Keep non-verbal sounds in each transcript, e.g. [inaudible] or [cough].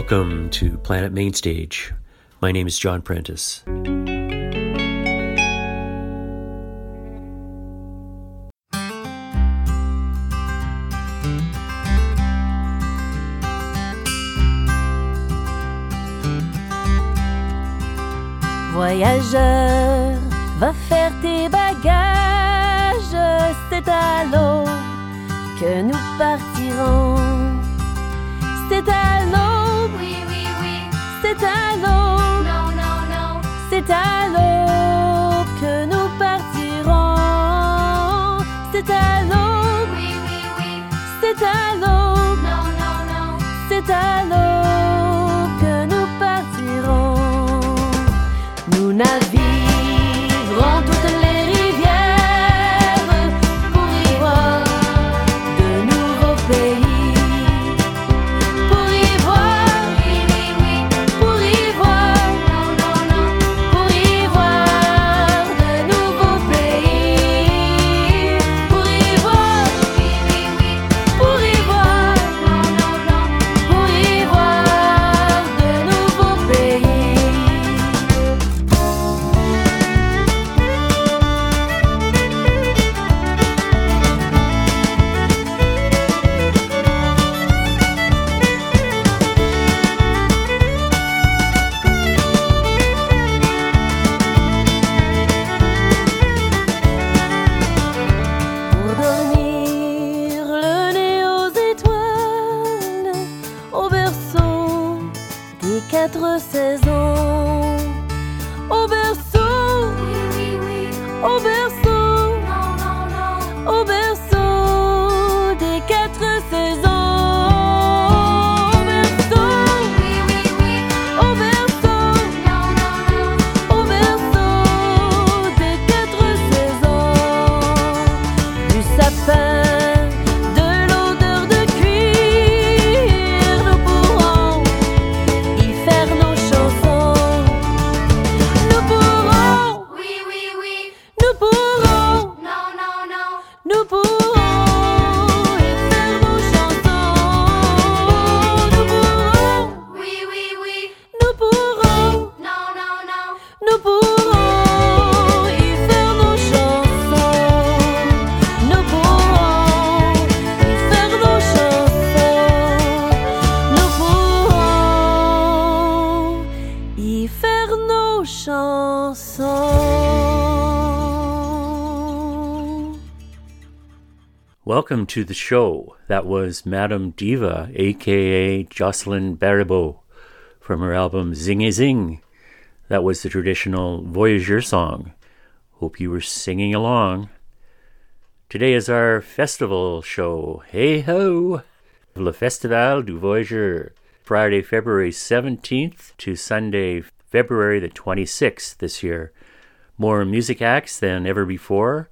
Welcome to Planet Mainstage. My name is John Prentice. Voyageur, va faire tes bagages, c'est à l'eau que nous partirons. C'est à l'aube, Non, non, non. c'est à l'aube que nous partirons. C'est à l'aube, Oui, oui, oui. c'est à l'aube, Non, non, non. c'est à l'aube Welcome to the show. That was Madame Diva, aka Jocelyn Baribeau, from her album Zing a Zing. That was the traditional Voyageur song. Hope you were singing along. Today is our festival show. Hey ho! Le Festival du Voyageur. Friday, February 17th to Sunday, February the 26th this year. More music acts than ever before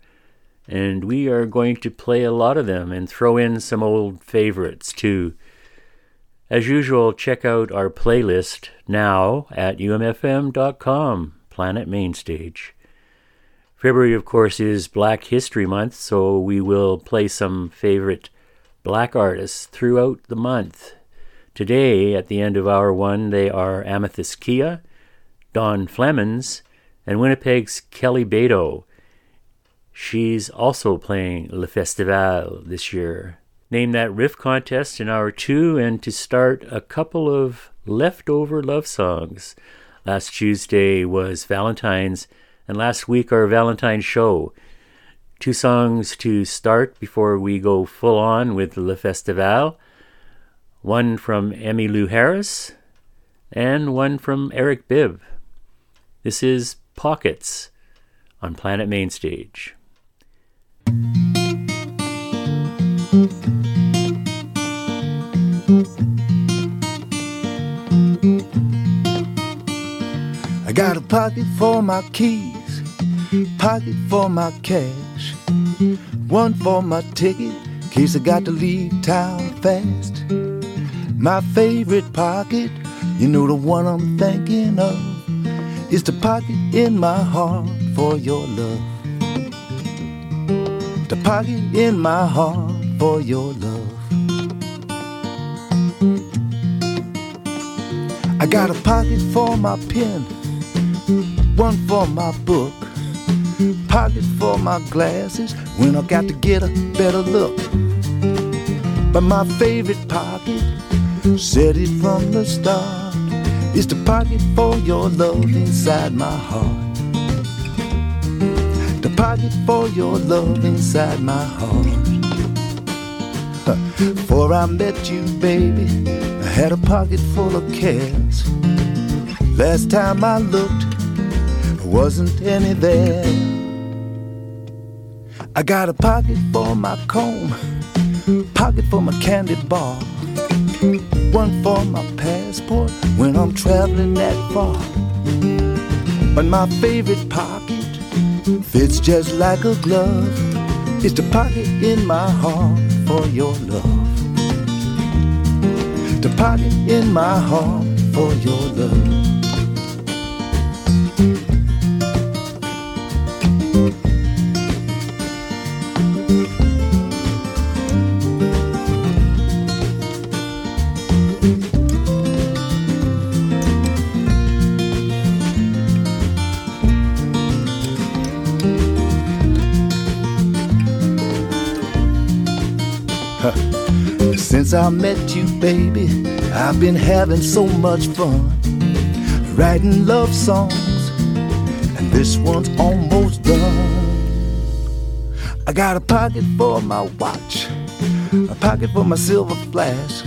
and we are going to play a lot of them and throw in some old favorites too. As usual, check out our playlist now at umfm.com, Planet Mainstage. February, of course, is Black History Month, so we will play some favorite black artists throughout the month. Today, at the end of hour one, they are Amythyst Kiah, Dom Flemons, and Winnipeg's Kelly Bado. She's also playing Le Festival this year. Name that riff contest in hour two, and to start a couple of leftover love songs. Last Tuesday was Valentine's, and last week our Valentine show. Two songs to start before we go full on with Le Festival. One from Emmylou Harris, and one from Eric Bibb. This is Pockets on Planet Mainstage. I got a pocket for my keys, pocket for my cash, one for my ticket in case I got to leave town fast. My favorite pocket, you know the one I'm thinking of, is the pocket in my heart for your love. The pocket in my heart for your love. I got a pocket for my pen, one for my book, pocket for my glasses when I got to get a better look. But my favorite pocket, said it from the start, is the pocket for your love inside my heart. The pocket for your love inside my heart. [laughs] Before I met you, baby, I had a pocket full of cares. Last time I looked, there wasn't any there. I got a pocket for my comb, pocket for my candy bar, one for my passport when I'm traveling that far. But my favorite pocket fits just like a glove. It's the pocket in my heart for your love. The pocket in my heart for your love. Since I met you, baby, I've been having so much fun writing love songs, and this one's almost done. I got a pocket for my watch, a pocket for my silver flash,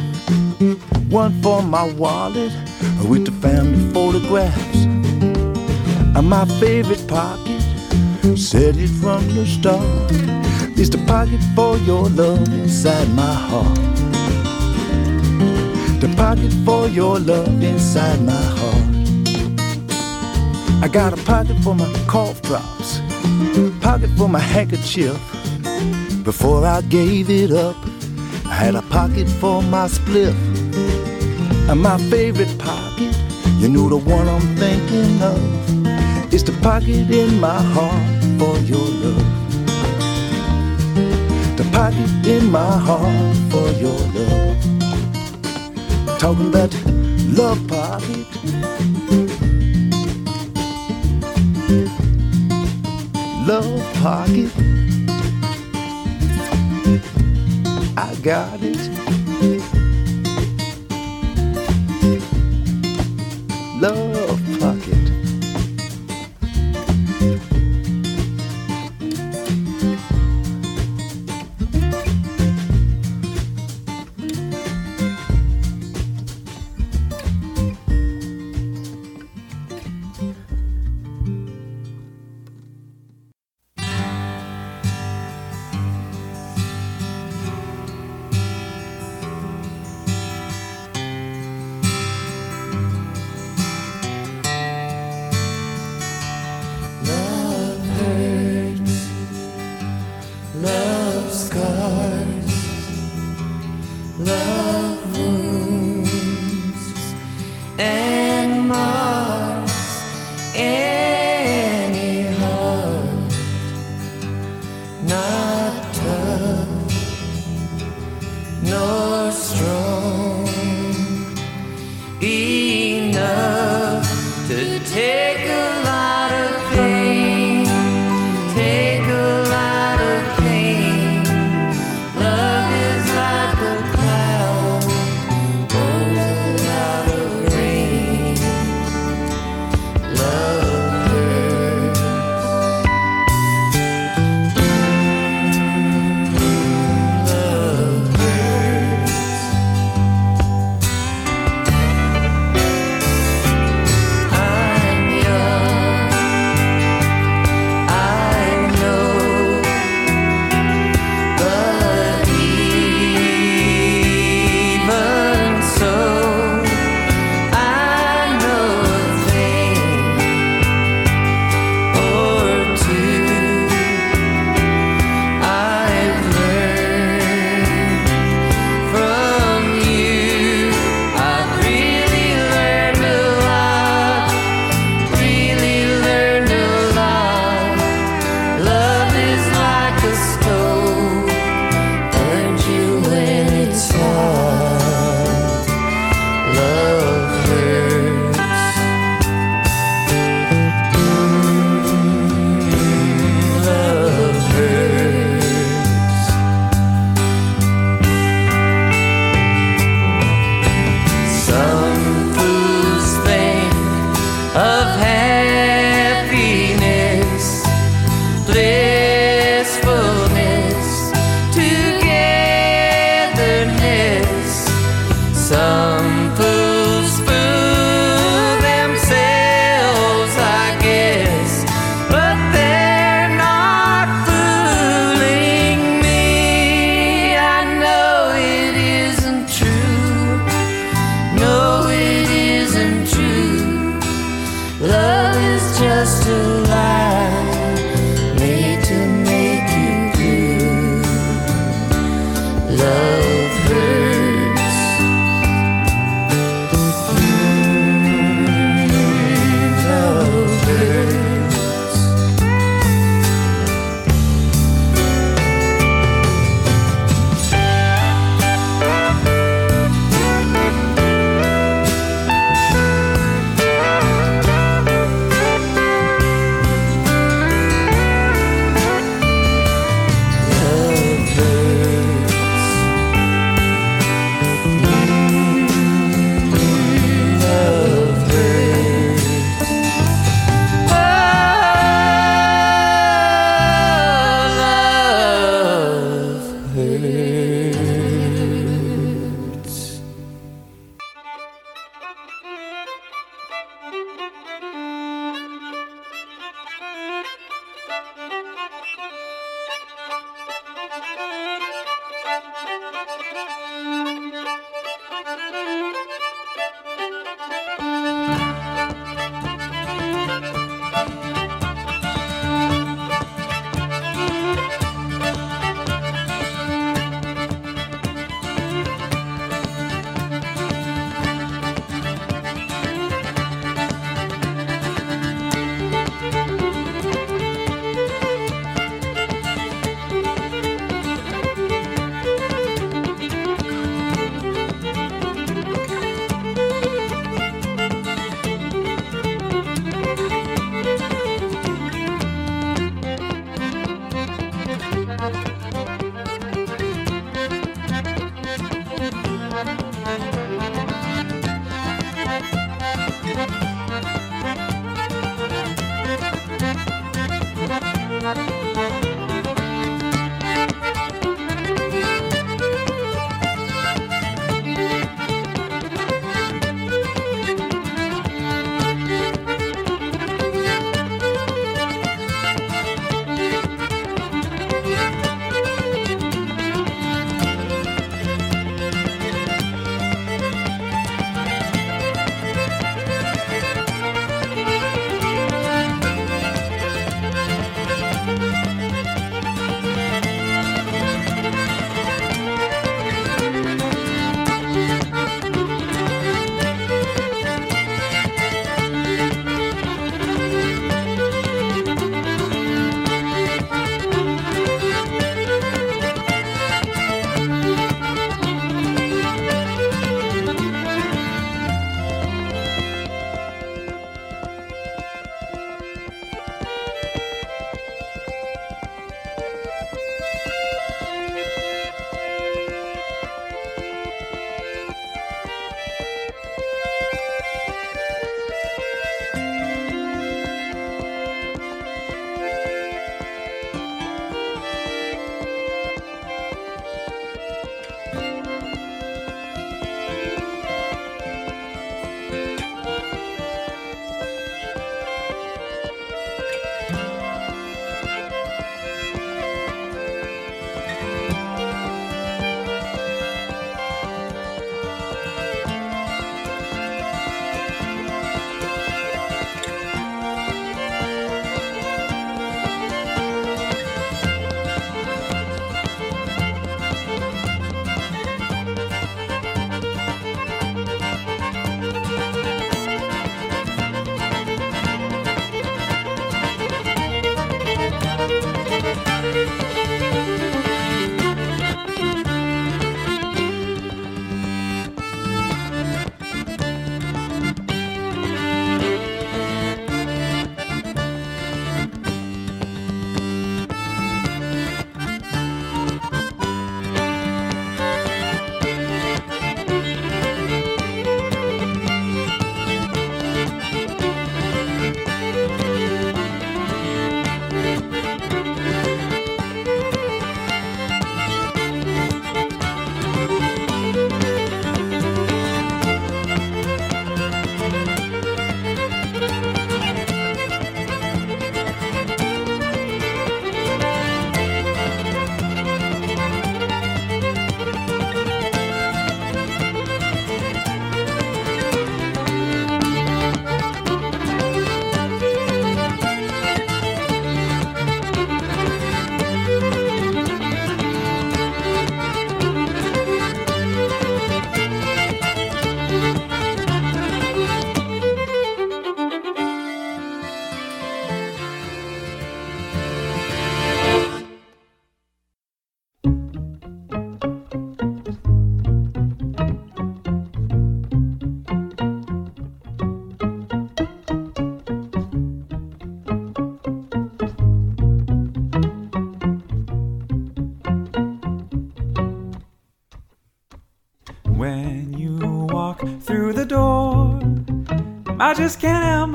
one for my wallet with the family photographs. And my favorite pocket, said it from the start, is the pocket for your love inside my heart. The pocket for your love inside my heart. I got a pocket for my cough drops, pocket for my handkerchief. Before I gave it up, I had a pocket for my spliff. And my favorite pocket, you know the one I'm thinking of, is the pocket in my heart for your love. The pocket in my heart for your love. Talking about love pocket. Love pocket. I got it. Love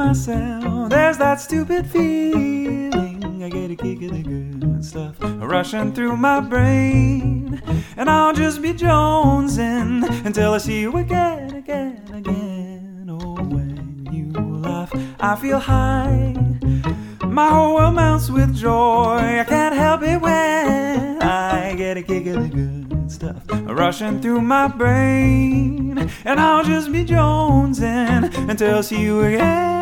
myself. There's that stupid feeling. I get a kick of the good stuff rushing through my brain. And I'll just be jonesing until I see you again, again, again. Oh, when you laugh, I feel high. My whole world melts with joy. I can't help it when I get a kick of the good stuff rushing through my brain. And I'll just be jonesing until I see you again.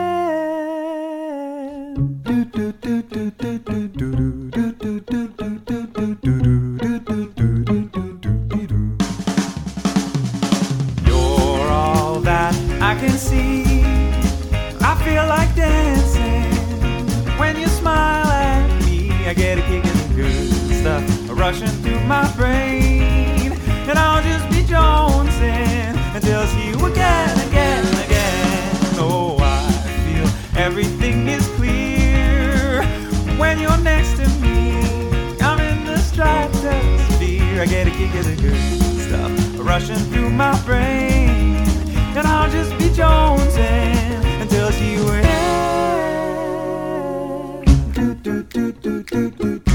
the stuff rushing through my brain. And I'll just be jonesing until she wins. Do, do, do, do, do, do.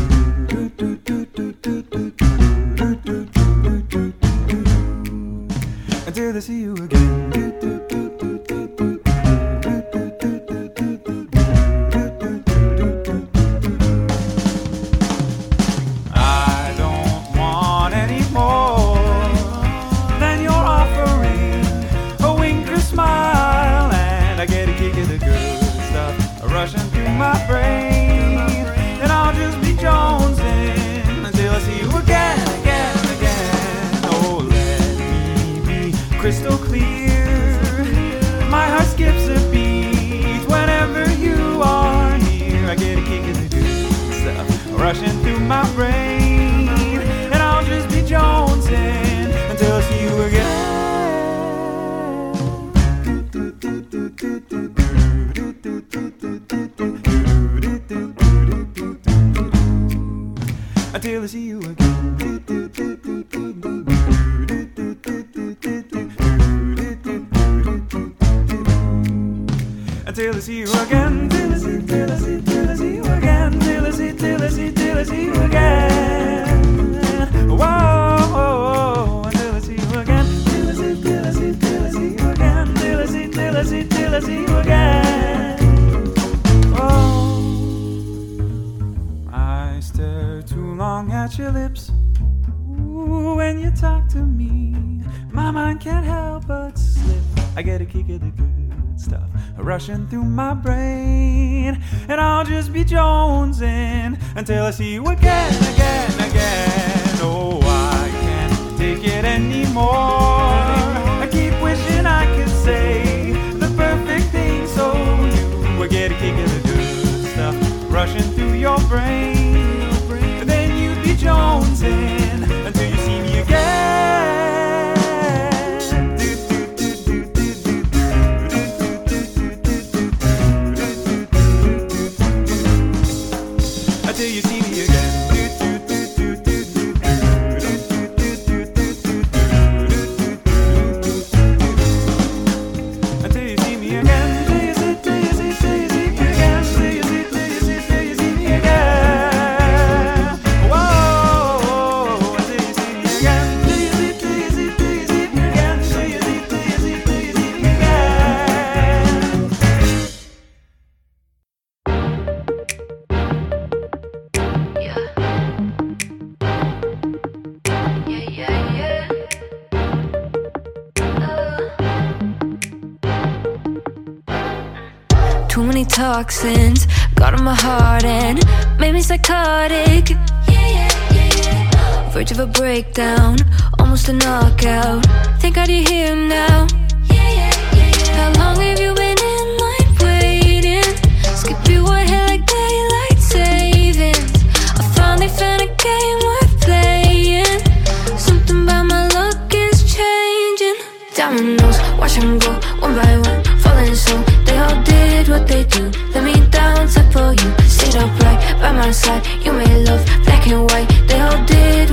rushing through my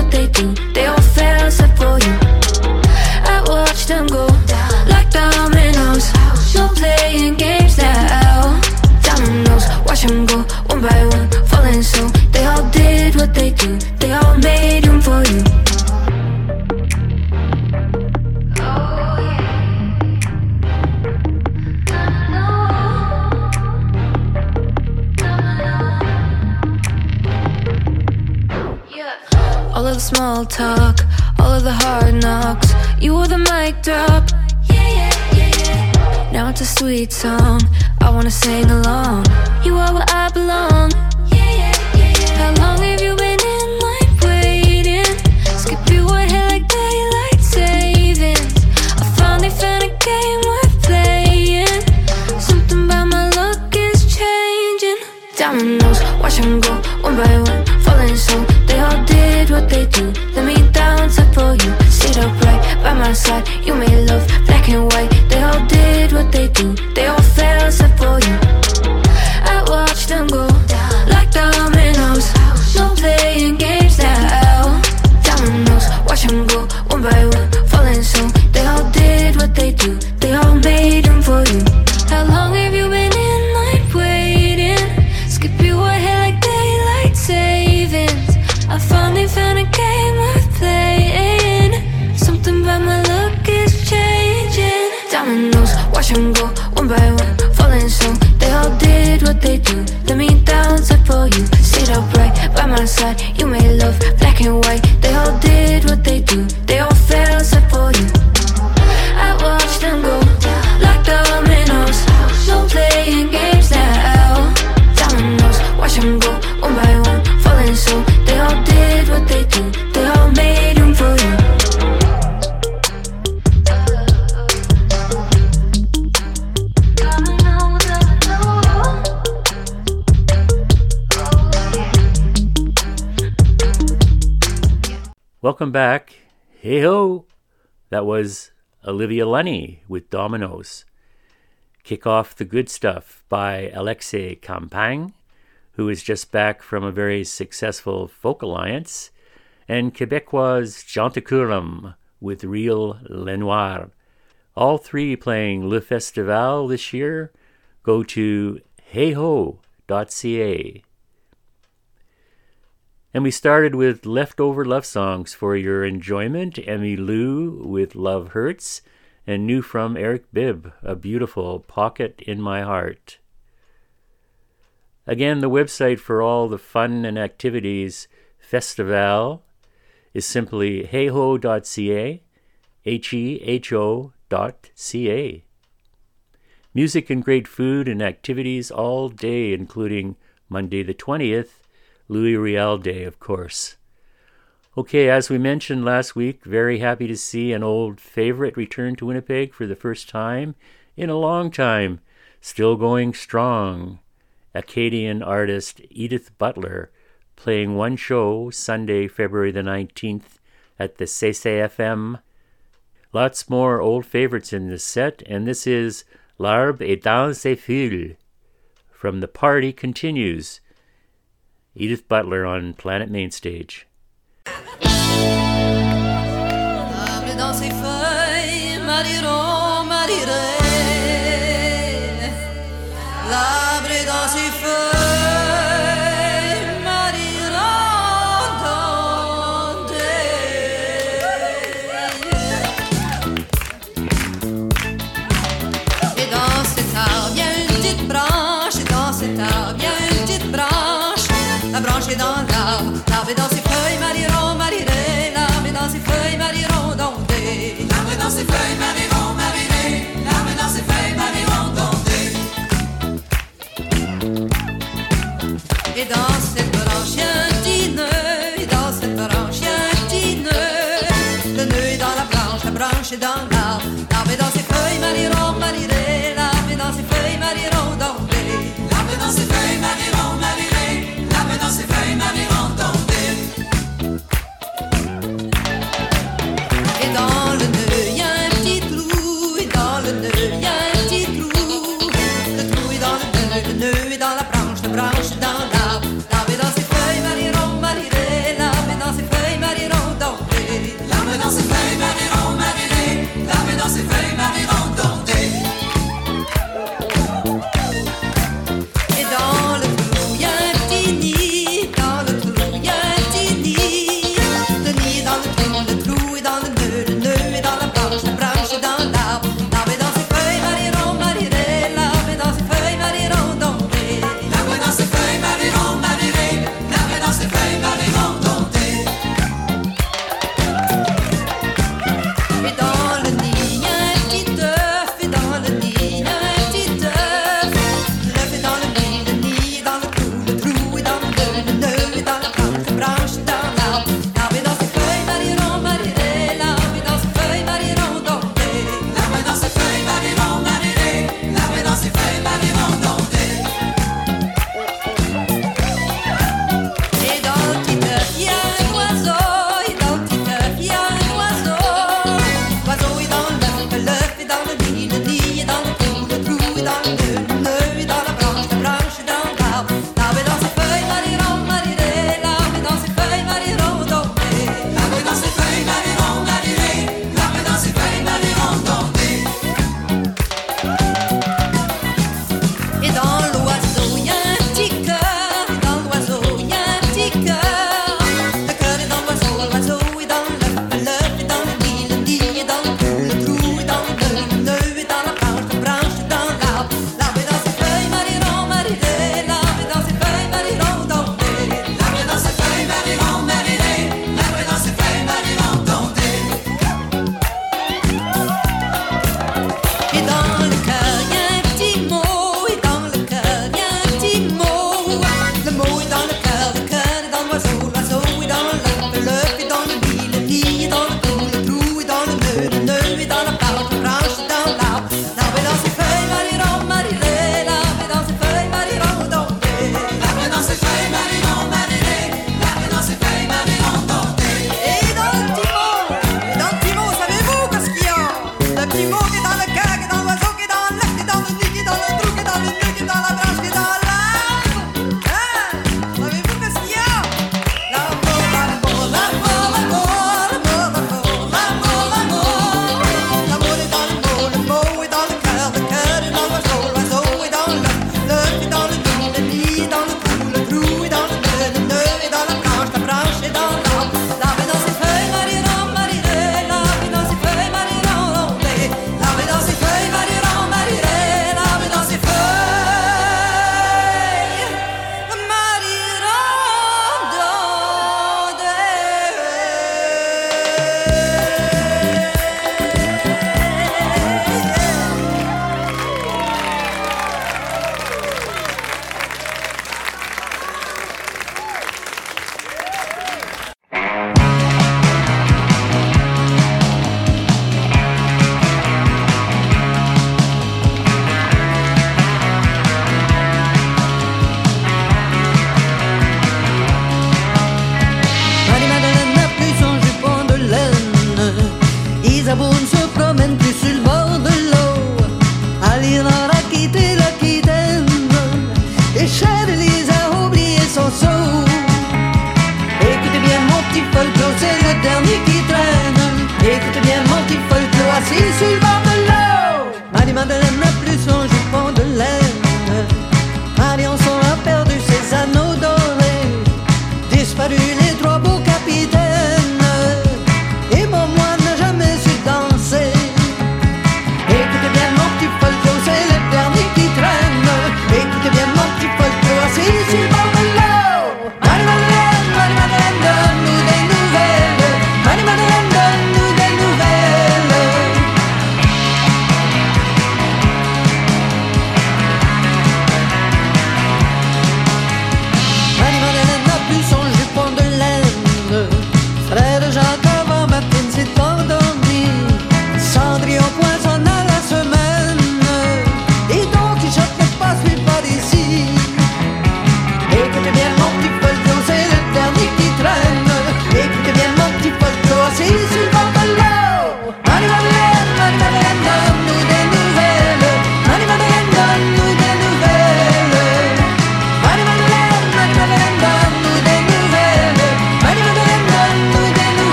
escutei tu. Teu Olivia Lunny with Dominoes. Kick off the good stuff by Alexei Campagne, who is just back from a very successful folk alliance, and Quebecois Jean Jantacurum with Real Lenoir. All three playing Le Festival this year. Go to heho.ca. And we started with leftover love songs for your enjoyment. Emmylou with Love Hurts, and new from Eric Bibb, A Beautiful Pocket in My Heart. Again, the website for all the fun and activities festival is simply heho.ca, H-E-H-O dot C-A. Music and great food and activities all day, including Monday the 20th, Louis Riel Day, of course. Okay, as we mentioned last week, very happy to see an old favorite return to Winnipeg for the first time in a long time. Still going strong. Acadian artist Edith Butler playing one show Sunday, February the 19th at the CCFM. Lots more old favorites in this set, and this is L'Arbre est dans ses feuilles from The Party Continues. Edith Butler on Planet Mainstage. Table dans ses feuilles, Marie Rose.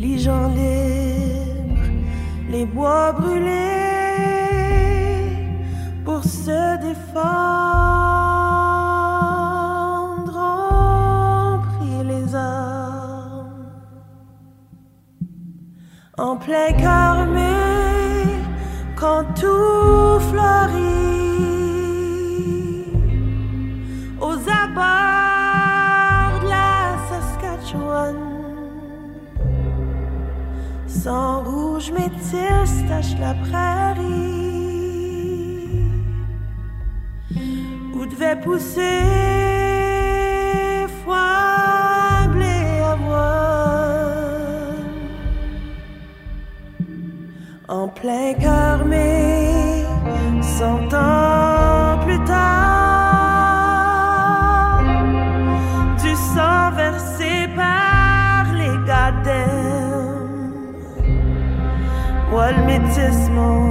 Les gens libres, les bois brûlés pour se défendre ont pris les armes en plein mai, quand tout fleurit, sans rouge métis tache la prairie, où devait pousser foin, blé, avoine. En plein cœur, Moi,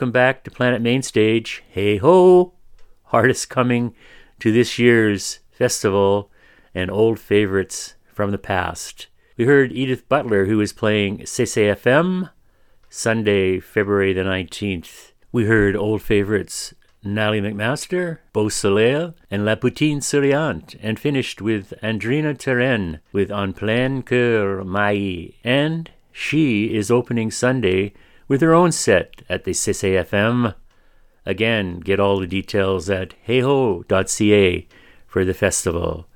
Welcome back to Planet Main Stage. Hey ho! Hardest coming to this year's festival and old favorites from the past. We heard Edith Butler, who is playing CCFM Sunday, February the 19th. We heard old favorites Natalie MacMaster, Beau Soleil, and La Bottine Souriante, and finished with Andrina Turenne with En Plein Cœur Mai. And she is opening Sunday with her own set at the CCFM. Again, get all the details at heho.ca for the festival.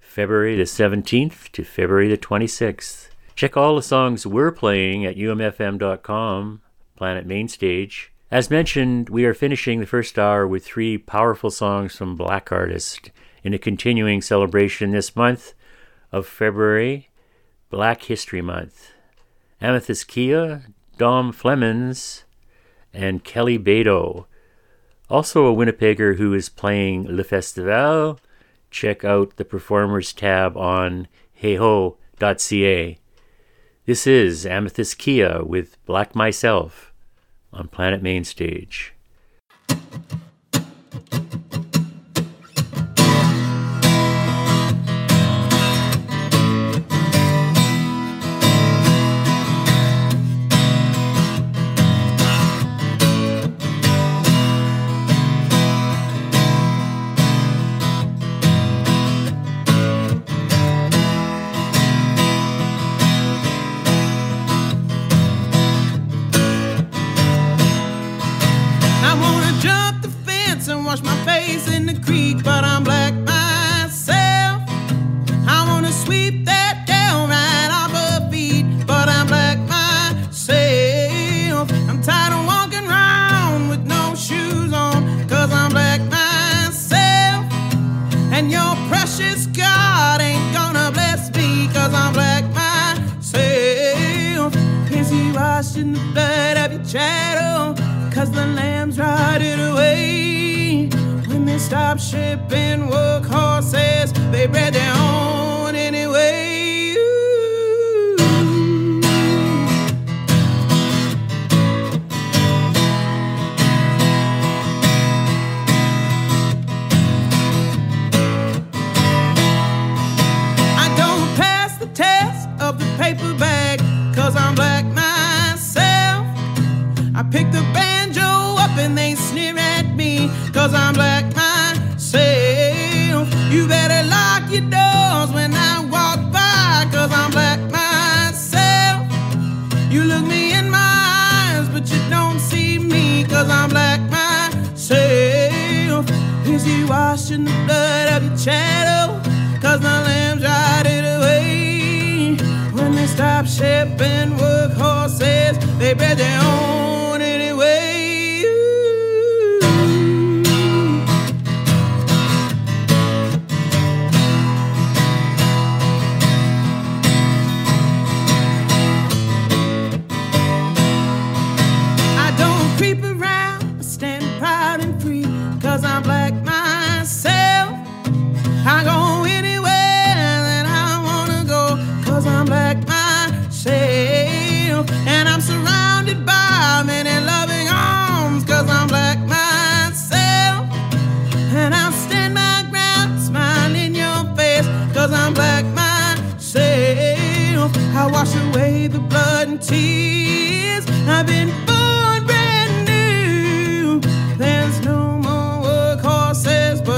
February the 17th to February the 26th. Check all the songs we're playing at umfm.com, Planet Mainstage. As mentioned, we are finishing the first hour with three powerful songs from Black artists in a continuing celebration this month of February, Black History Month. Amythyst Kiah, Dom Flemons, and Kelly Bado. Also a Winnipegger who is playing Le Festival. Check out the performers tab on heho.ca. This is Amythyst Kiah with Black Myself on Planet Mainstage.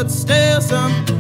but still some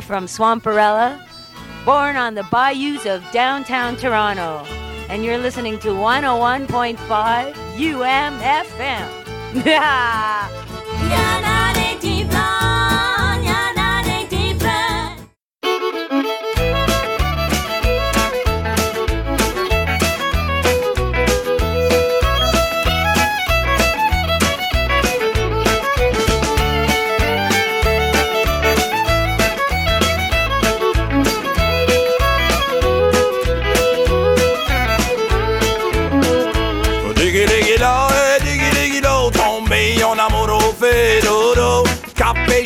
From Swamperella, born on the bayous of downtown Toronto, and you're listening to 101.5 UMFM. [laughs]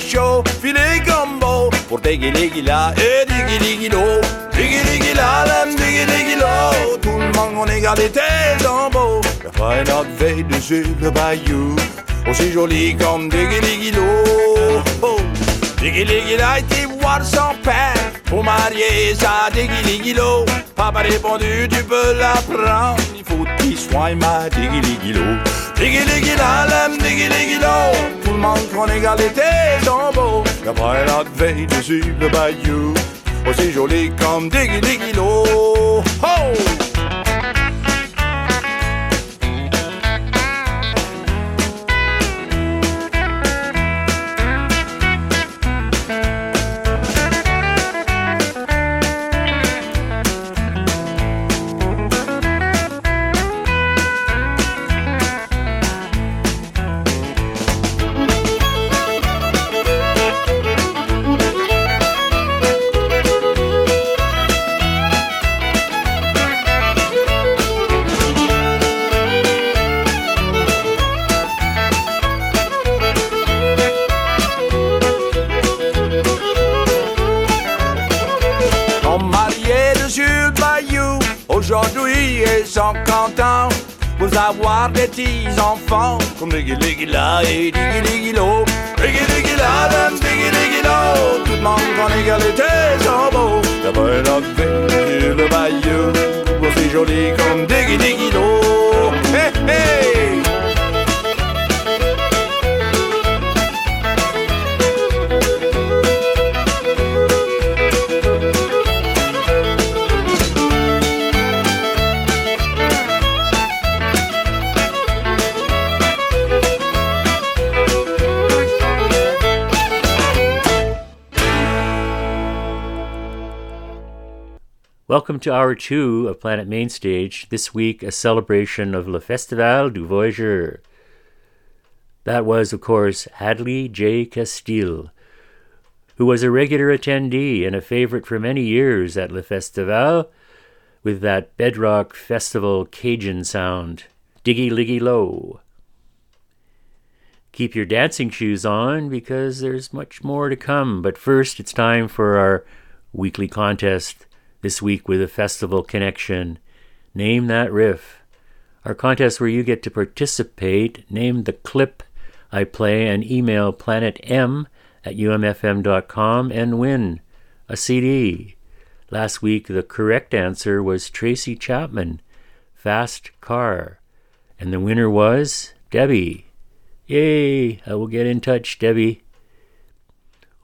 Capé chaud, filet gumbo, pour diggy diggy là, et diggy diggy do. Diggy diggy là, lem diggy diggy lo. Tout le monde en égalité dans beau. La fin notre veille dessus le bayou, aussi joli comme diggy diggy lo. Oh. Diggy diggy là, été voir son père pour marier sa diggy diggy lo. Papa répondu, tu peux la prendre, il faut qu'il soit ma diggy diggy lo. Diggy diggy la lem, diggy diggy lo. Tout le monde en égalité sont beaux. La vraie la veille dessus le bayou, aussi joli comme diggy diggy lo. Oh! Hour two of Planet Mainstage. This week, a celebration of Le Festival du Voyageur. That was, of course, Hadley J. Castille, who was a regular attendee and a favorite for many years at Le Festival with that bedrock festival Cajun sound, diggy liggy low. Keep your dancing shoes on because there's much more to come, but first it's time for our weekly contest this week with a festival connection. Name that riff. Our contest where you get to participate, name the clip I play, and email planetm at umfm.com and win a CD. Last week, the correct answer was Tracy Chapman, Fast Car. And the winner was Debbie. Yay! I will get in touch, Debbie.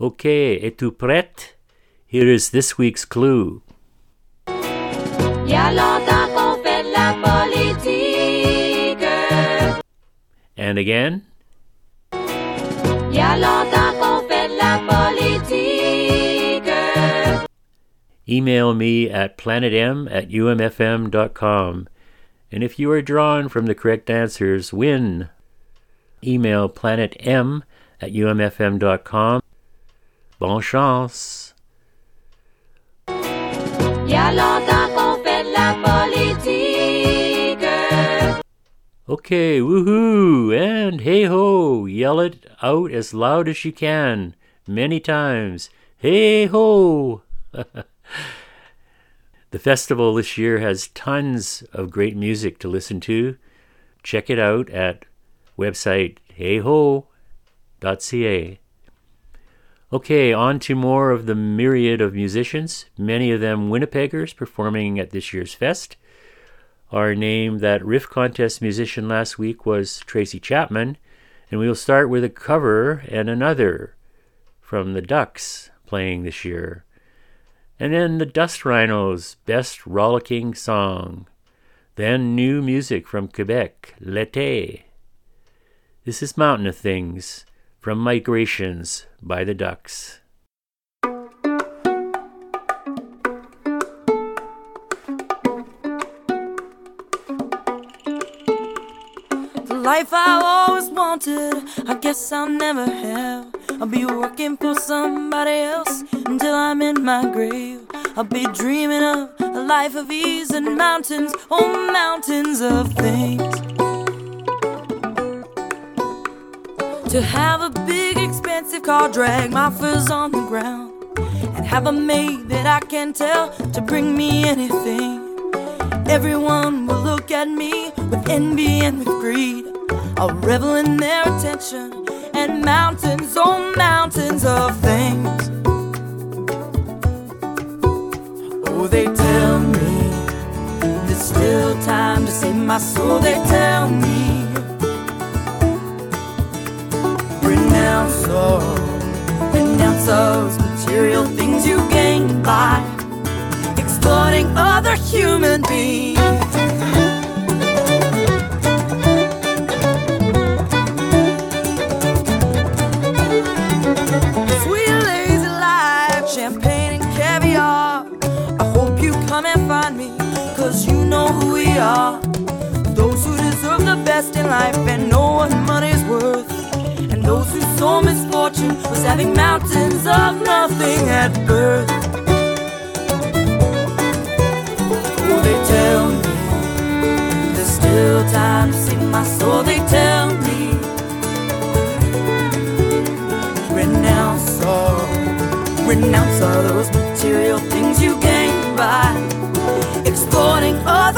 Okay, es-tu prête? Here is this week's clue. Y a longtemps qu'on fait de la politique. And again, Y a longtemps qu'on fait de la politique. email me at planetm at umfm.com. And if you are drawn from the correct answers, win. Email planetm at umfm.com. Bon chance! Y a longtemps Okay, woohoo! And hey ho! Yell it out as loud as you can, many times. Hey ho! [laughs] the festival this year has tons of great music to listen to. Check it out at website heho.ca. Okay, on to more of the myriad of musicians, many of them Winnipeggers performing at this year's fest. Our name that riff contest musician last week was Tracy Chapman, and we'll start with a cover and another from the Ducks playing this year. And then the Dust Rhinos' best rollicking song. Then new music from Quebec, L'été. This is Mountain of Things from Migrations by the Ducks. Life I always wanted, I guess I'll never have. I'll be working for somebody else until I'm in my grave. I'll be dreaming of a life of ease and mountains, oh, mountains of things. To have a big, expensive car drag my furs on the ground, and have a maid that I can tell to bring me anything. Everyone will look at me with envy and with greed. I'll revel in their attention and mountains, oh, mountains of things. Oh, they tell me there's still time to save my soul. They tell me renounce sorrow, renounce those material things you gain by exploiting other human beings. Are. Those who deserve the best in life and know what money's worth. And those who saw misfortune was having mountains of nothing at birth. Oh, they tell me there's still time to save my soul. They tell me renounce all, renounce all those material things you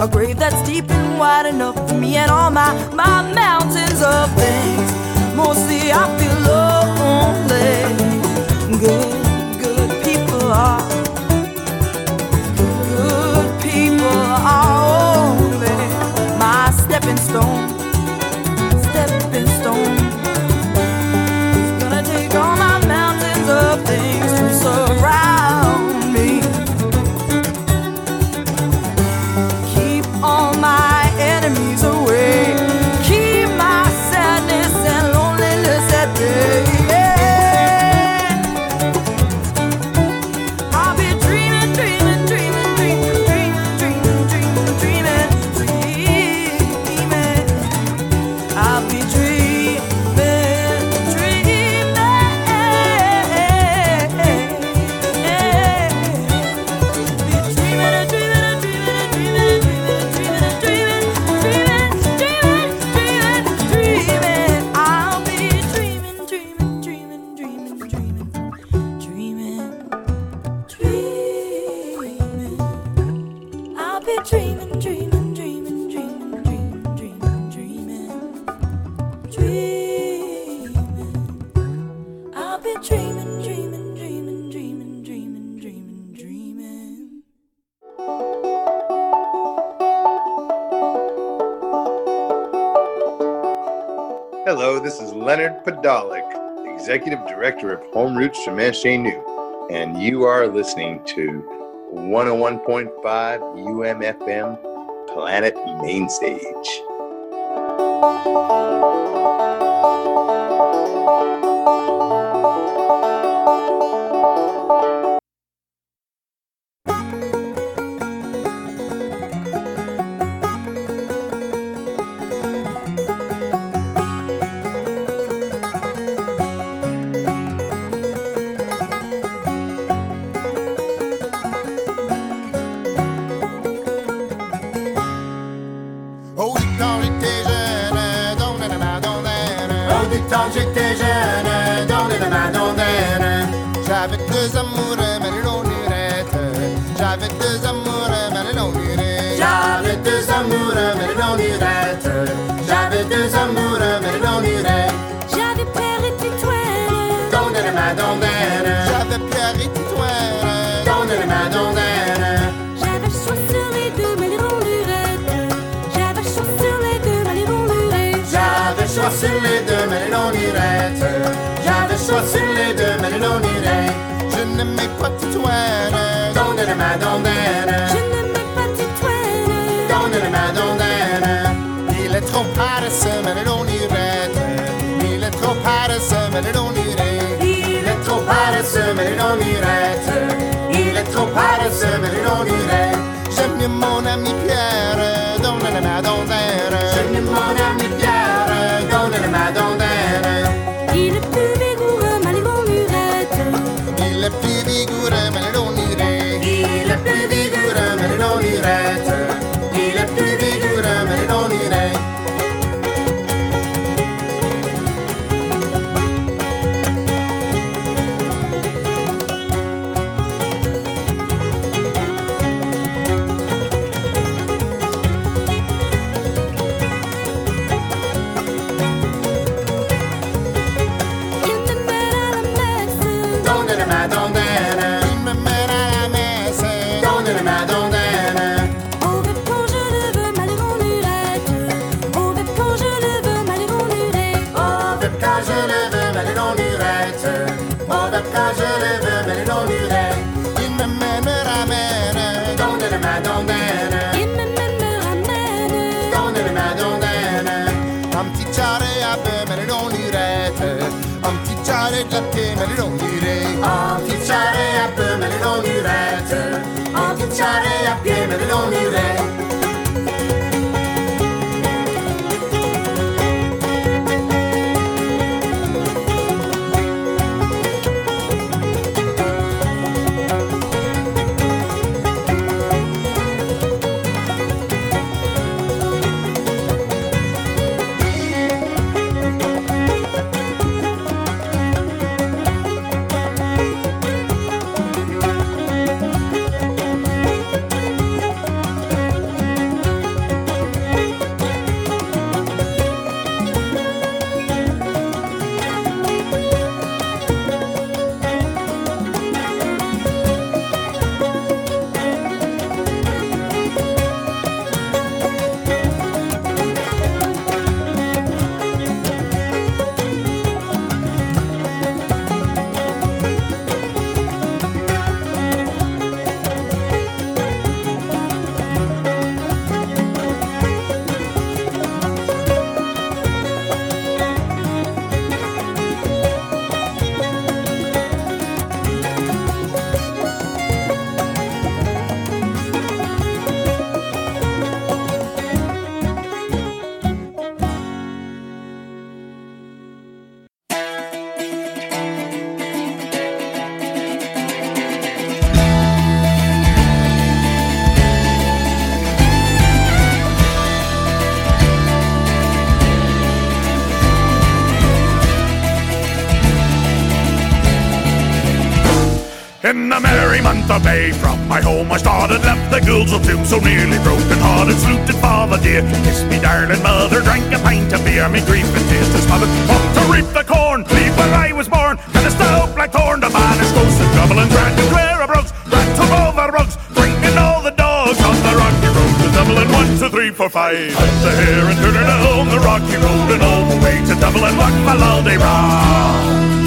A grave that's deep and wide enough for me and all my, my mountains of things. Mostly I feel lonely. Good. director of Home Roots to New, and you are listening to 101.5 UMFM Planet Mainstage. men Il est trop paresseux, est est trop paresseux, est don't need that. Of May, from my home I started, left the ghouls of doom, so nearly broken hearted, saluted father dear. Kiss me, darling mother, drank a pint of beer, me grief and tears to smother. Up to reap the corn, leave where I was born, and a stout black thorn, the banish goes to Dublin, grand to Clara Brooks, ran to all the rugs, drinking all the dogs on the rocky road to Dublin. One, two, three, four, five. Up the hair and turn it down the rocky road and all the way to Dublin. Rock Maloney Rock. Mulliga,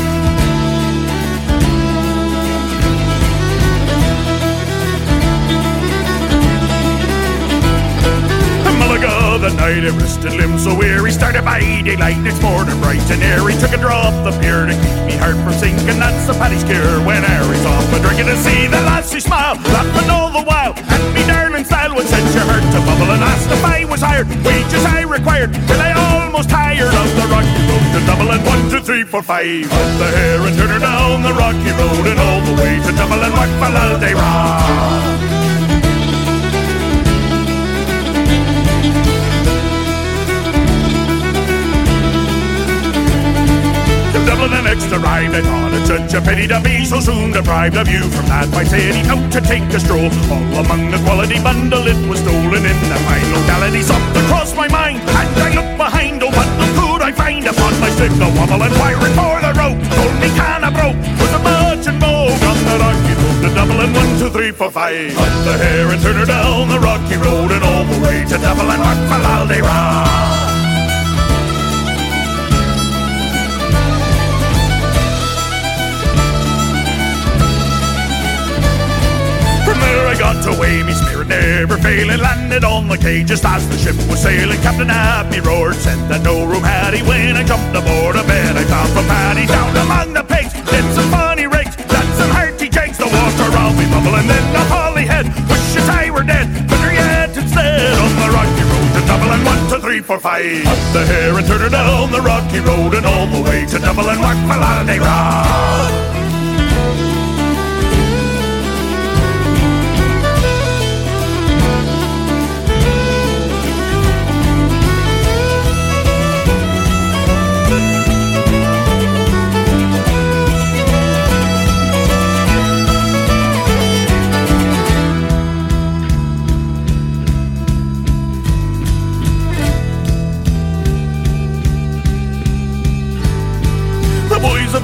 the night it rested limbs so weary. Started by daylight next morning bright and airy. Took a drop of beer to keep me heart from sinking. That's the paddy's cure when Harry's off a drinking To see the who smile, laughing all the while And me darling style would set your heart to bubble. And asked if I was hired, wages I required Till I almost tired of the rocky road to Dublin One, two, three, four, five Up the hair and turn her down the rocky road. And all the way to Dublin, rock they rock The next arrived, I thought it such a pity to be so soon deprived of you from that fine city out to take a stroll. All among the quality bundle it was stolen in the fine locality. Something across my mind, and I looked behind. Oh, what could I find upon my stick? A wobble and wiring for the road. Told me can I broke was a merchant moog on the rocky road to Dublin. One, two, three, four, five. Cut the hair and turn her down the rocky road and all the way to Dublin. Rock Falalde Rock. Got away, me spirit never failing. Landed on the quay just as the ship was sailing. Captain Happy roared, said that no room had he. When I jumped aboard a bed, I found from Paddy down among the pigs. Did some funny rigs, done some hearty jigs. The water around me bubbling, then the holly head. Wish that I were dead, better yet instead on the rocky road to Dublin. One, two, three, four, five. Up the hair and turn her down the rocky road and all the way to Dublin. Rock Falalde Rock. The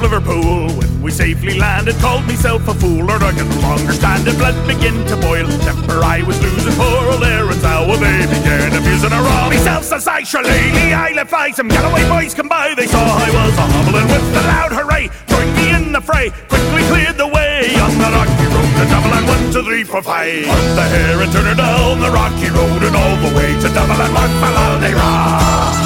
Liverpool, when we safely landed, called myself a fool, or I can no longer stand it. Blood begin to boil, temper I was losing. Poor old Aaron's how they began abusing her all. Myself says I left I some Galloway boys come by. They saw I was a hobbling with the loud hooray. Joined me in the fray, quickly cleared the way on the rocky road to Dublin. One, two, three, four, five. On the hair and turn her down the rocky road and all the way to Dublin. One, Falalde Rock.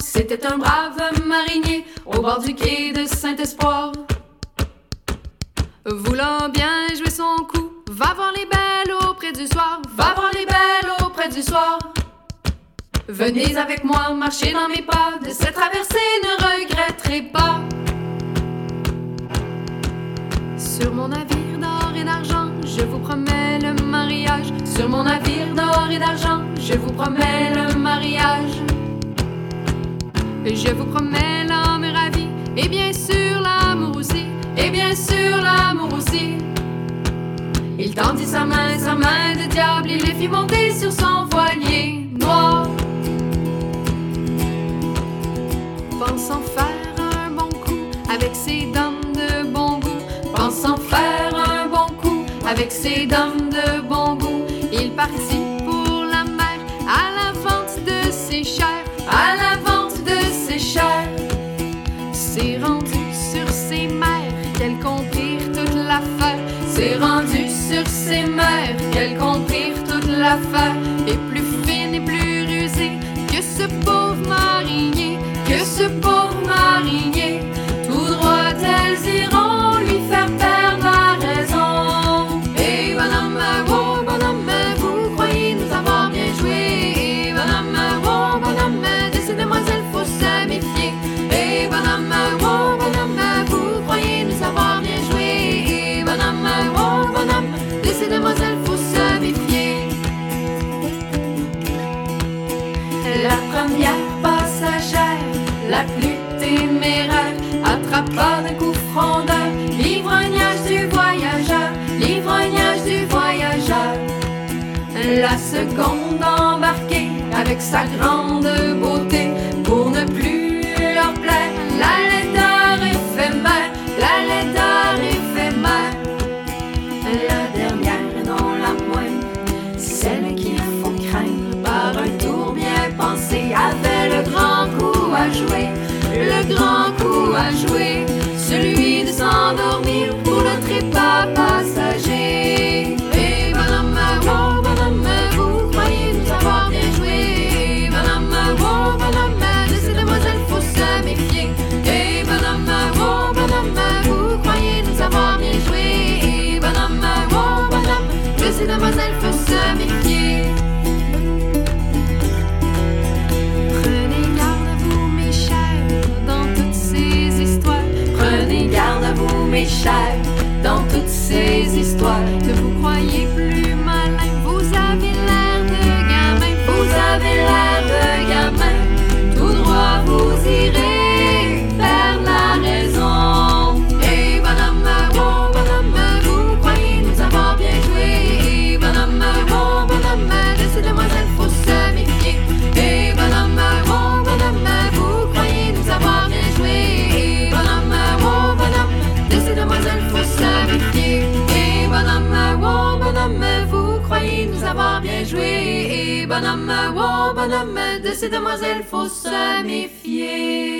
C'était un brave marinier au bord du quai de Saint-Espoir. Voulant bien jouer son coup, va voir les belles auprès du soir. Va voir les belles auprès du soir. Venez avec moi marcher dans mes pas, de cette traversée ne regretterez pas. Sur mon navire d'or et d'argent, je vous promets le mariage. Sur mon navire d'or et d'argent, je vous promets le mariage. Je vous promets l'homme ravi, et bien sûr l'amour aussi, et bien sûr l'amour aussi. Il tendit sa main, sa main de diable, il les fit monter sur son voilier noir. Pensant faire un bon coup avec ses dames de bon goût, pensant faire un bon coup avec ses dames de bon goût, il partit qu'elles comprirent toute l'affaire. Et plus fine et plus rusée que ce pauvre marinier, que ce pauvre marinier. Téméraire, attrapa d'un coup frondeur l'ivrognage du voyageur, l'ivrognage du voyageur. La seconde embarquée avec sa grande beauté pour ne plus grand coup à jouer, celui de s'endormir pour le trépas passager. m'échappe dans toutes ces histoires. Ne vous croyez de ces demoiselles faut se méfier.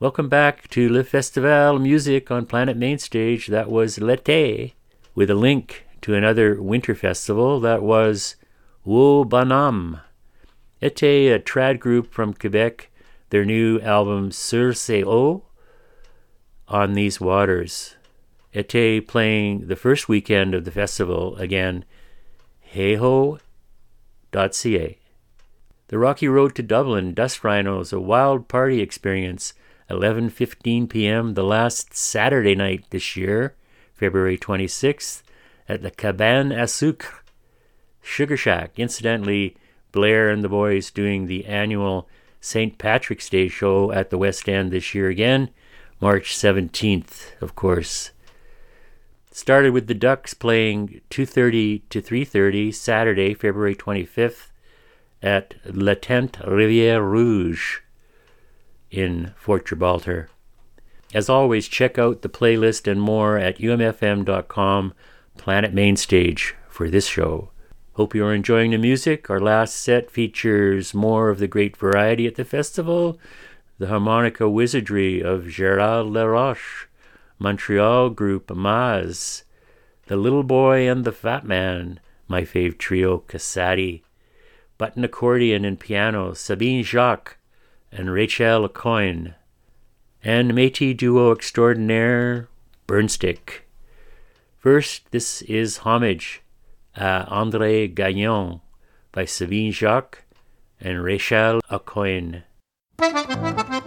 Welcome back to Le Festival Music on Planet Mainstage. That was L'été, with a link to another winter festival that was Wo Banam. Été, a trad group from Quebec, their new album Sur ces eaux, On These Waters. Été playing the first weekend of the festival again, heho.ca. The Rocky Road to Dublin, Dust Rhinos, a wild party experience, 11:15 p.m. the last Saturday night this year, February 26th, at the Cabane à Sucre Sugar Shack. Incidentally, Blair and the boys doing the annual St. Patrick's Day show at the West End this year again, March 17th, of course. Started with the Ducks playing 2:30 to 3:30 Saturday, February 25th at La Tente Rivière Rouge in Fort Gibraltar. As always, check out the playlist and more at umfm.com Planet Mainstage for this show. Hope you're enjoying the music. Our last set features more of the great variety at the festival the harmonica wizardry of Gerard Laroche, Montreal group Maz, The Little Boy and the Fat Man, my fave trio Casati, button accordion and piano Sabine Jacques and Rachel Coyne, and Métis duo extraordinaire Burnstick. First, this is Homage à André Gagnon by Sabine Jacques and Rachel Aucoin. [laughs]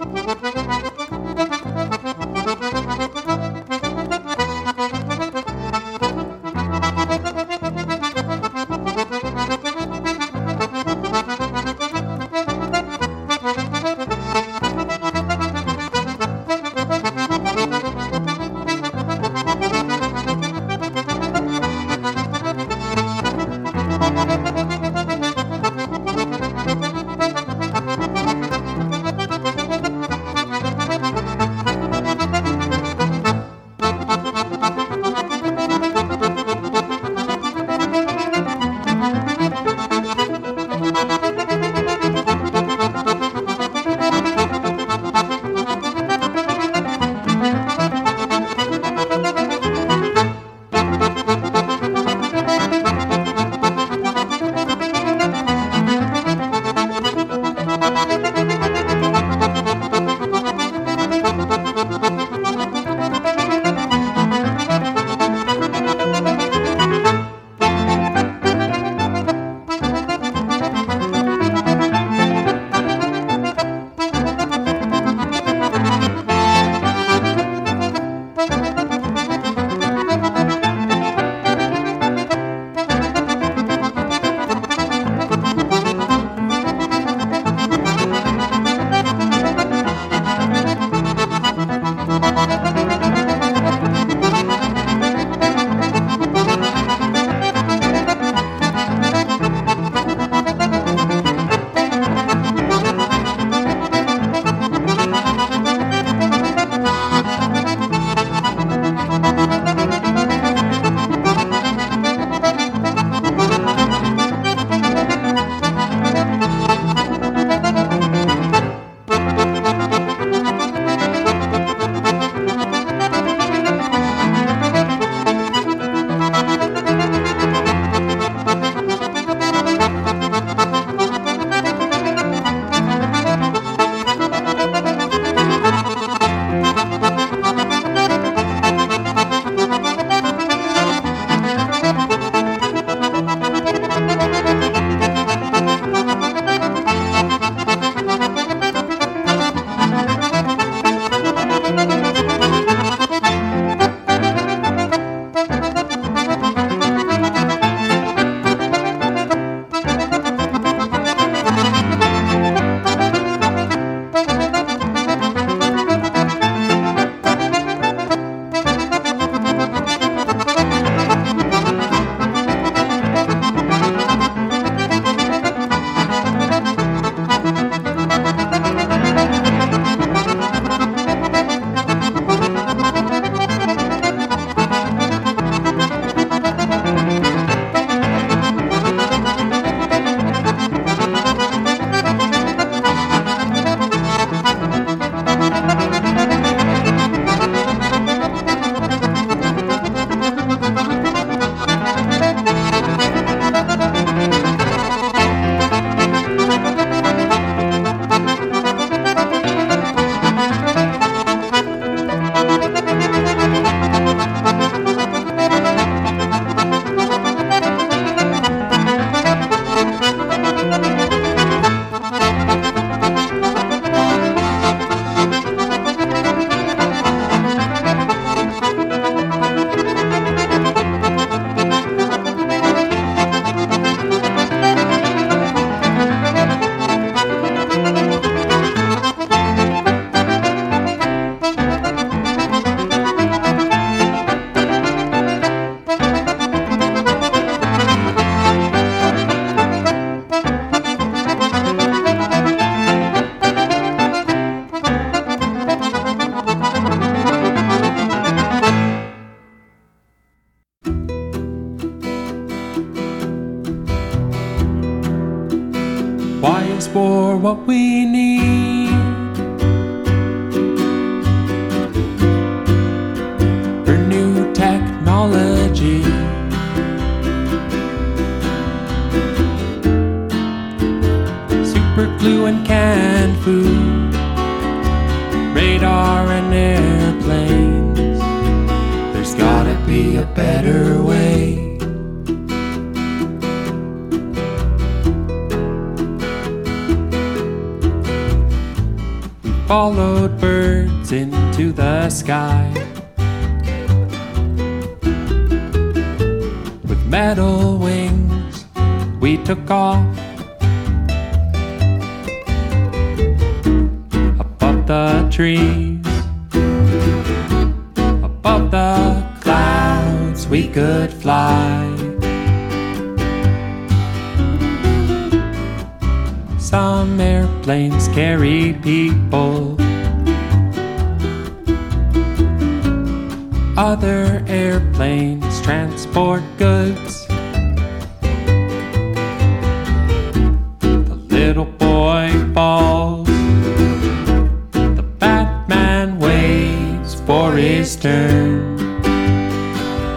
for his turn.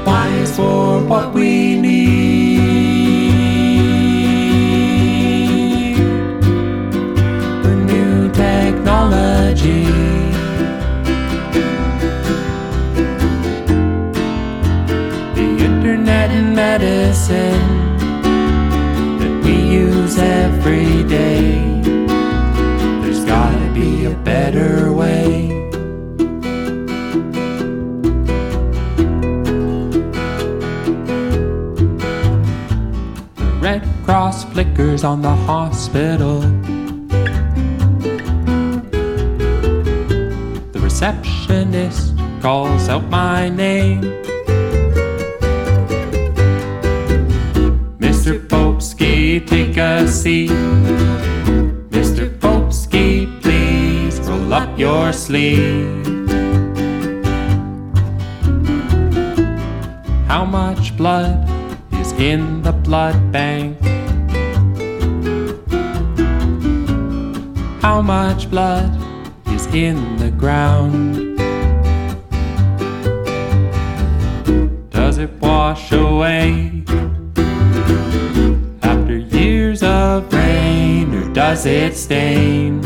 Why is for what we need? Flickers on the hospital. The receptionist calls out my name. Mr. Popsky, take a seat. Mr. Popsky, please roll up your sleeve. How much blood is in the blood bank? How much blood is in the ground? Does it wash away after years of rain, or does it stain?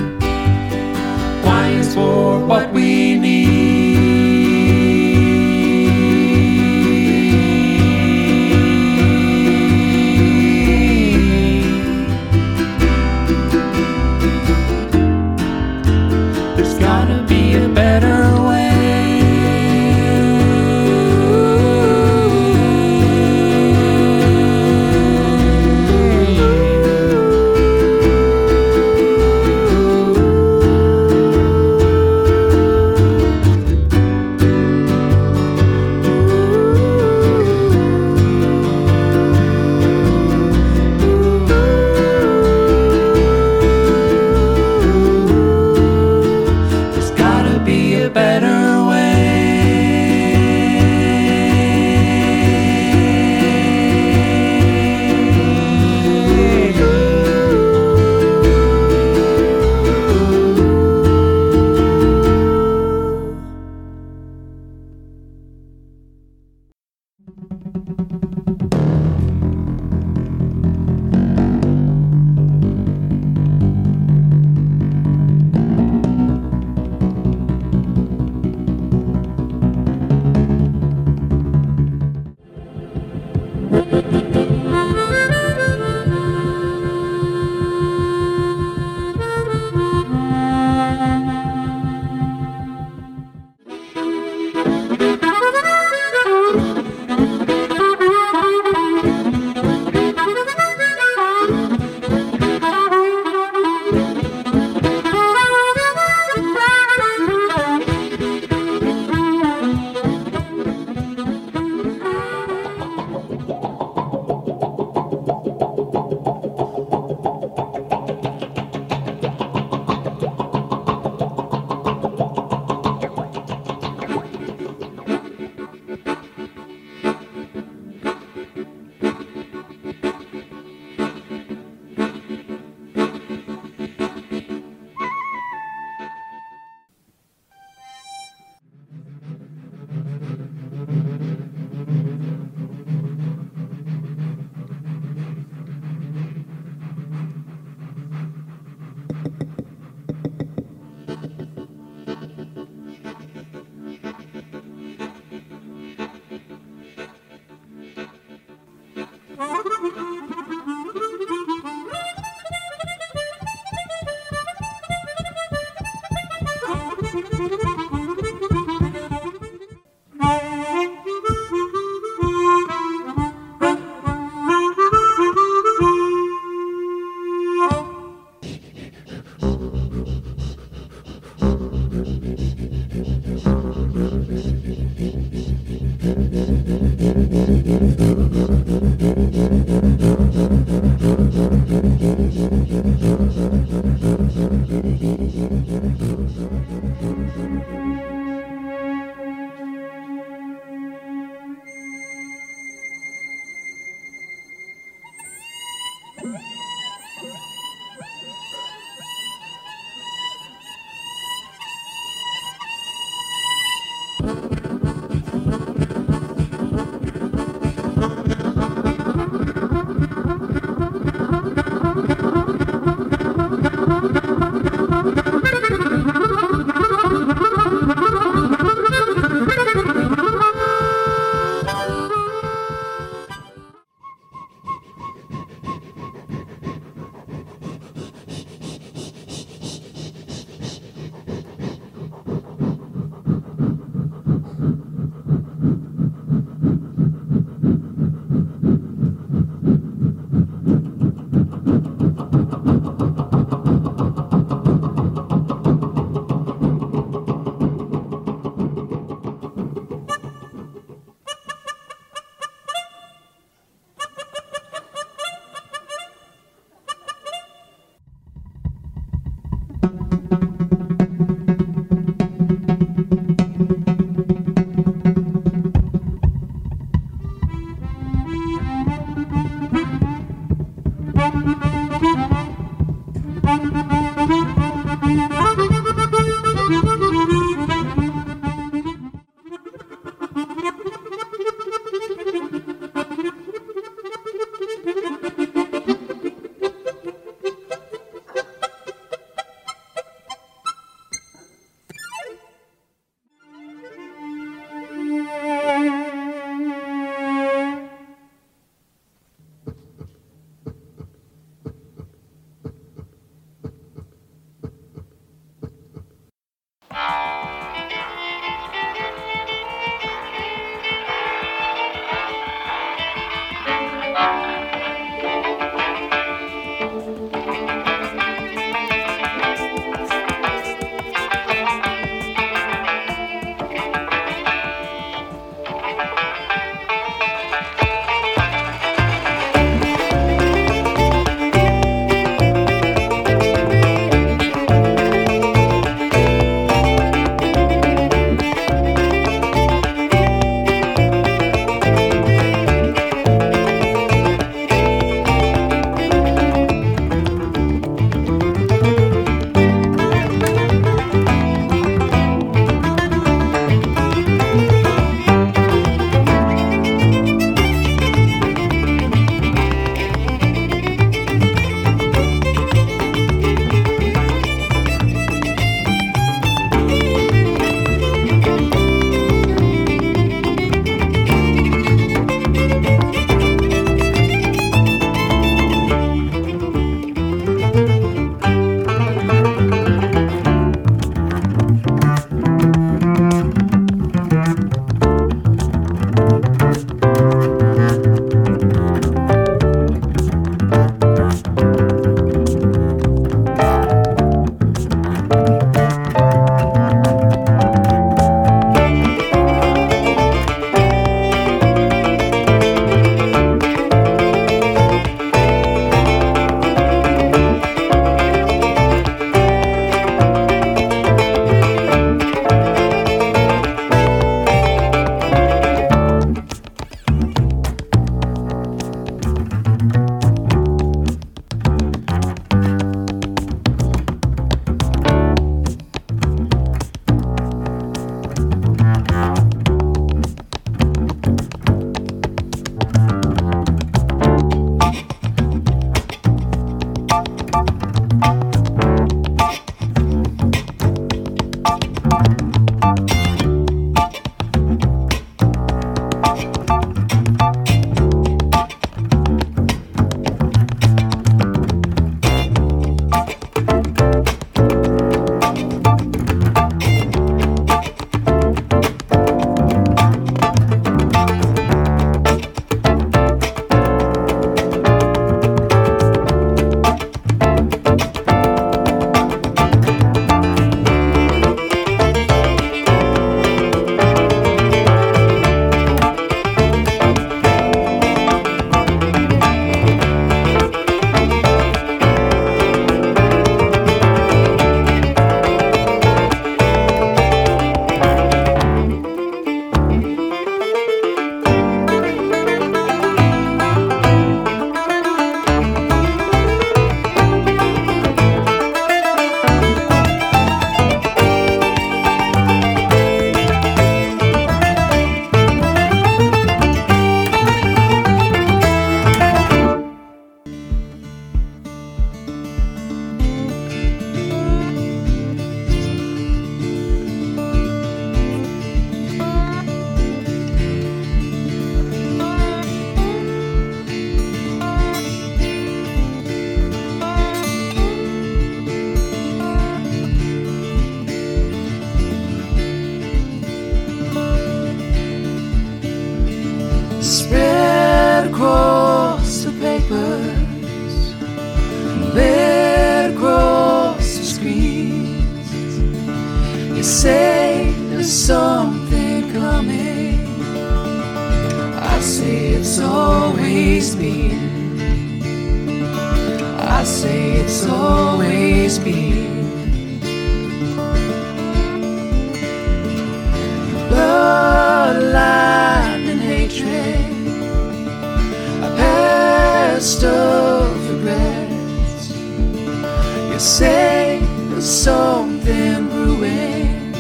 Say there's something brewing.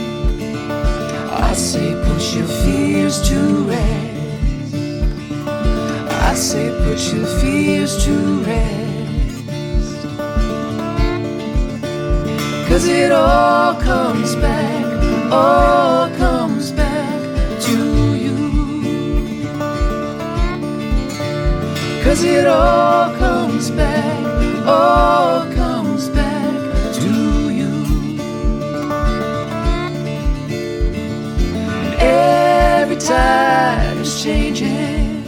I say put your fears to rest. I say put your fears to rest. Cause it all comes back, all comes back to you. Cause it all comes back, all tide is changing,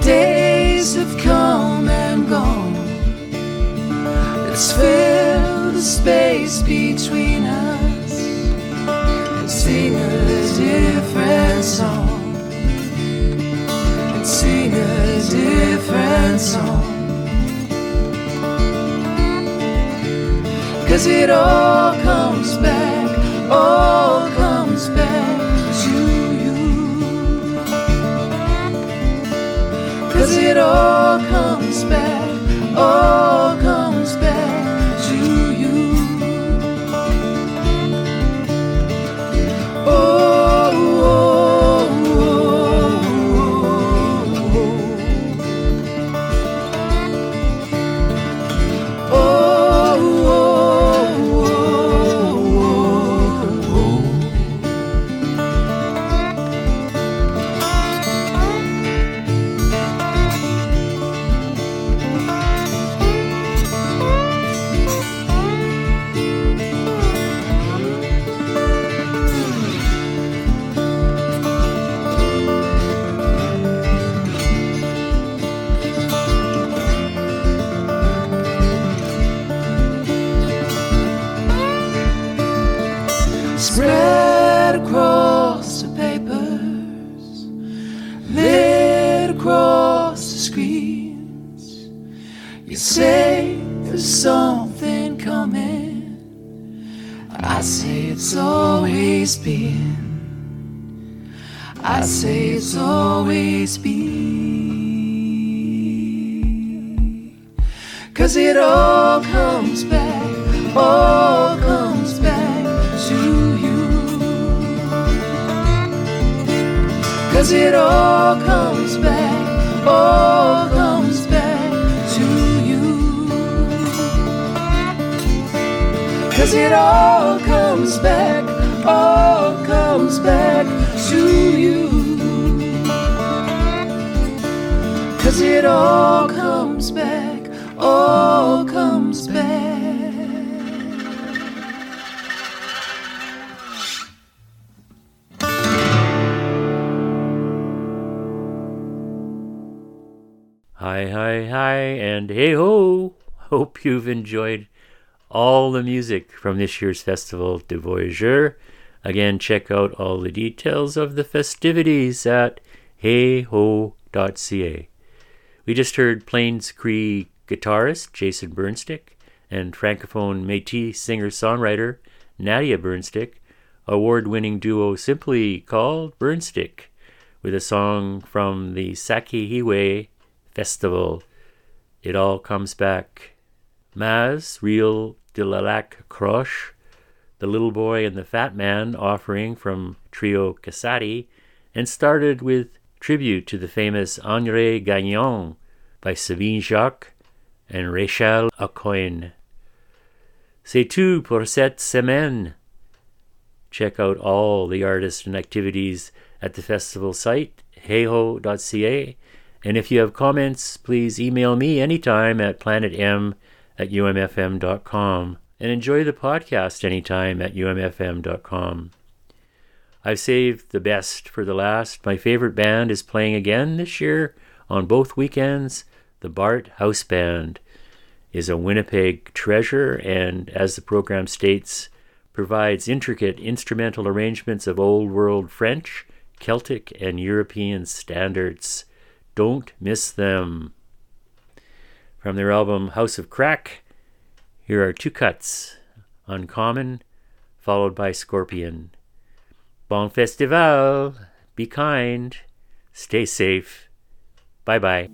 days have come and gone. Let's fill the space between us and sing a different song. And sing a different song. Cause it all comes Cause it's always been. Cause it all comes back, all comes back to you. Cause it all comes back, all comes back to you. Cause it all comes back, all comes back It all comes back, all comes back. Hi, hi, hi, and hey ho! Hope you've enjoyed all the music from this year's Festival du Voyageur. Again, check out all the details of the festivities at heho.ca. We just heard Plains Cree guitarist Jason Burnstick and Francophone Métis singer-songwriter Nadia Burnstick, award-winning duo simply called Burnstick, with a song from the Sakihiwe Festival. It all comes back. Maz, Real de la Lac Croche, The Little Boy and the Fat Man offering from Trio Casati, and started with tribute to the famous André Gagnon by Sabine Jacques and Rachel Aucoin. C'est tout pour cette semaine. Check out all the artists and activities at the festival site, heho.ca. And if you have comments, please email me anytime at planetm at umfm.com. And enjoy the podcast anytime at umfm.com. I've saved the best for the last. My favorite band is playing again this year on both weekends The Bart House Band is a Winnipeg treasure and, as the program states, provides intricate instrumental arrangements of Old World French, Celtic, and European standards. Don't miss them. From their album House of Crack, here are two cuts Uncommon, followed by Scorpion. Bon festival, be kind, stay safe. Bye bye.